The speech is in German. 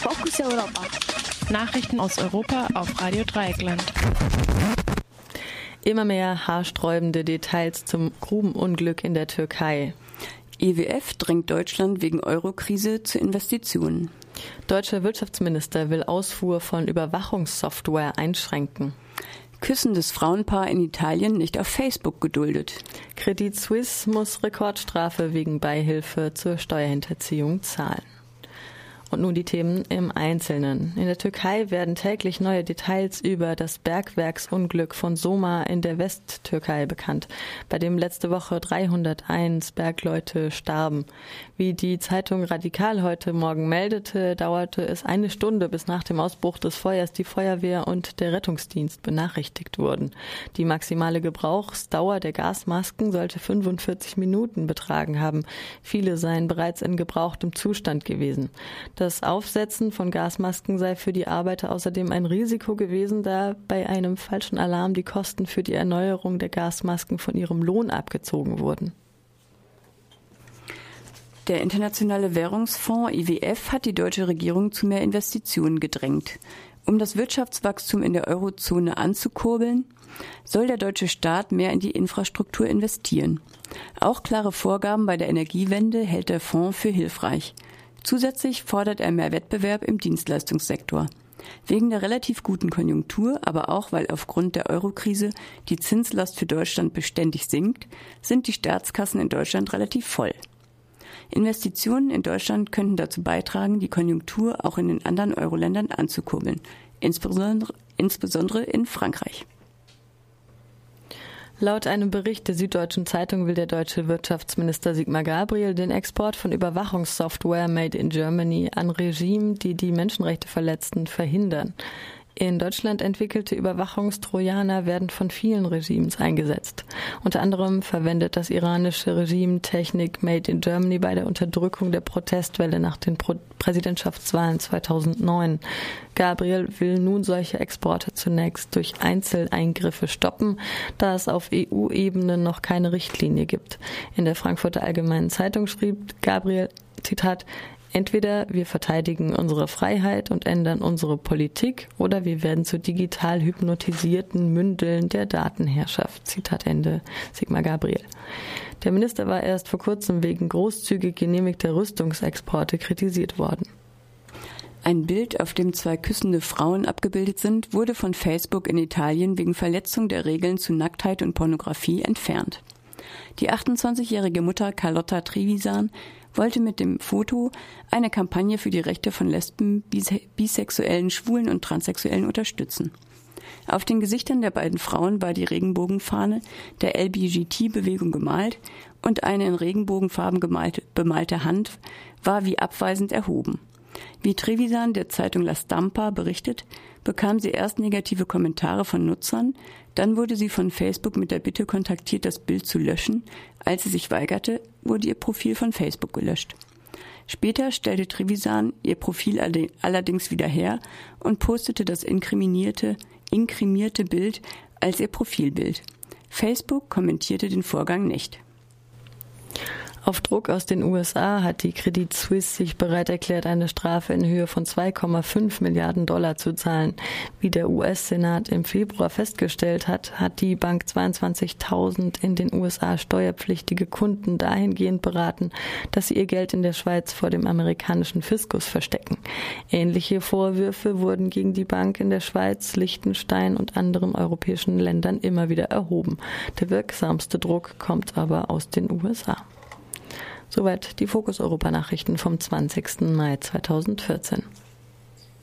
Fokus Europa. Nachrichten aus Europa auf Radio Dreieckland. Immer mehr haarsträubende Details zum Grubenunglück in der Türkei. IWF drängt Deutschland wegen Eurokrise zu Investitionen. Deutscher Wirtschaftsminister will Ausfuhr von Überwachungssoftware einschränken. Küssendes Frauenpaar in Italien nicht auf Facebook geduldet. Credit Suisse muss Rekordstrafe wegen Beihilfe zur Steuerhinterziehung zahlen. Und nun die Themen im Einzelnen. In der Türkei werden täglich neue Details über das Bergwerksunglück von Soma in der Westtürkei bekannt, bei dem letzte Woche 301 Bergleute starben. Wie die Zeitung Radikal heute Morgen meldete, dauerte es eine Stunde, bis nach dem Ausbruch des Feuers die Feuerwehr und der Rettungsdienst benachrichtigt wurden. Die maximale Gebrauchsdauer der Gasmasken sollte 45 Minuten betragen haben. Viele seien bereits in gebrauchtem Zustand gewesen. Das Aufsetzen von Gasmasken sei für die Arbeiter außerdem ein Risiko gewesen, da bei einem falschen Alarm die Kosten für die Erneuerung der Gasmasken von ihrem Lohn abgezogen wurden. Der Internationale Währungsfonds IWF hat die deutsche Regierung zu mehr Investitionen gedrängt. Um das Wirtschaftswachstum in der Eurozone anzukurbeln, soll der deutsche Staat mehr in die Infrastruktur investieren. Auch klare Vorgaben bei der Energiewende hält der Fonds für hilfreich. Zusätzlich fordert er mehr Wettbewerb im Dienstleistungssektor. Wegen der relativ guten Konjunktur, aber auch weil aufgrund der Eurokrise die Zinslast für Deutschland beständig sinkt, sind die Staatskassen in Deutschland relativ voll. Investitionen in Deutschland könnten dazu beitragen, die Konjunktur auch in den anderen Euro-Ländern anzukurbeln, insbesondere, in Frankreich. Laut einem Bericht der Süddeutschen Zeitung will der deutsche Wirtschaftsminister Sigmar Gabriel den Export von Überwachungssoftware made in Germany an Regime, die die Menschenrechte verletzten, verhindern. In Deutschland entwickelte Überwachungstrojaner werden von vielen Regimes eingesetzt. Unter anderem verwendet das iranische Regime Technik Made in Germany bei der Unterdrückung der Protestwelle nach den Pro Präsidentschaftswahlen 2009. Gabriel will nun solche Exporte zunächst durch Einzeleingriffe stoppen, da es auf EU-Ebene noch keine Richtlinie gibt. In der Frankfurter Allgemeinen Zeitung schrieb Gabriel, Zitat, Entweder wir verteidigen unsere Freiheit und ändern unsere Politik oder wir werden zu digital hypnotisierten Mündeln der Datenherrschaft. Zitat Ende. Sigmar Gabriel. Der Minister war erst vor kurzem wegen großzügig genehmigter Rüstungsexporte kritisiert worden. Ein Bild, auf dem zwei küssende Frauen abgebildet sind, wurde von Facebook in Italien wegen Verletzung der Regeln zu Nacktheit und Pornografie entfernt. Die 28-jährige Mutter Carlotta Trevisan wollte mit dem Foto eine Kampagne für die Rechte von Lesben, Bisexuellen, Schwulen und Transsexuellen unterstützen. Auf den Gesichtern der beiden Frauen war die Regenbogenfahne der LBGT-Bewegung gemalt und eine in Regenbogenfarben gemalte, bemalte Hand war wie abweisend erhoben. Wie Trevisan der Zeitung La Stampa berichtet, bekam sie erst negative Kommentare von Nutzern, dann wurde sie von Facebook mit der Bitte kontaktiert, das Bild zu löschen. Als sie sich weigerte, wurde ihr Profil von Facebook gelöscht. Später stellte Trevisan ihr Profil allerdings wieder her und postete das inkriminierte, inkrimierte Bild als ihr Profilbild. Facebook kommentierte den Vorgang nicht. Auf Druck aus den USA hat die Credit Suisse sich bereit erklärt, eine Strafe in Höhe von 2,5 Milliarden Dollar zu zahlen. Wie der US-Senat im Februar festgestellt hat, hat die Bank 22.000 in den USA steuerpflichtige Kunden dahingehend beraten, dass sie ihr Geld in der Schweiz vor dem amerikanischen Fiskus verstecken. Ähnliche Vorwürfe wurden gegen die Bank in der Schweiz, Liechtenstein und anderen europäischen Ländern immer wieder erhoben. Der wirksamste Druck kommt aber aus den USA. Soweit die Fokus Europa Nachrichten vom 20. Mai 2014.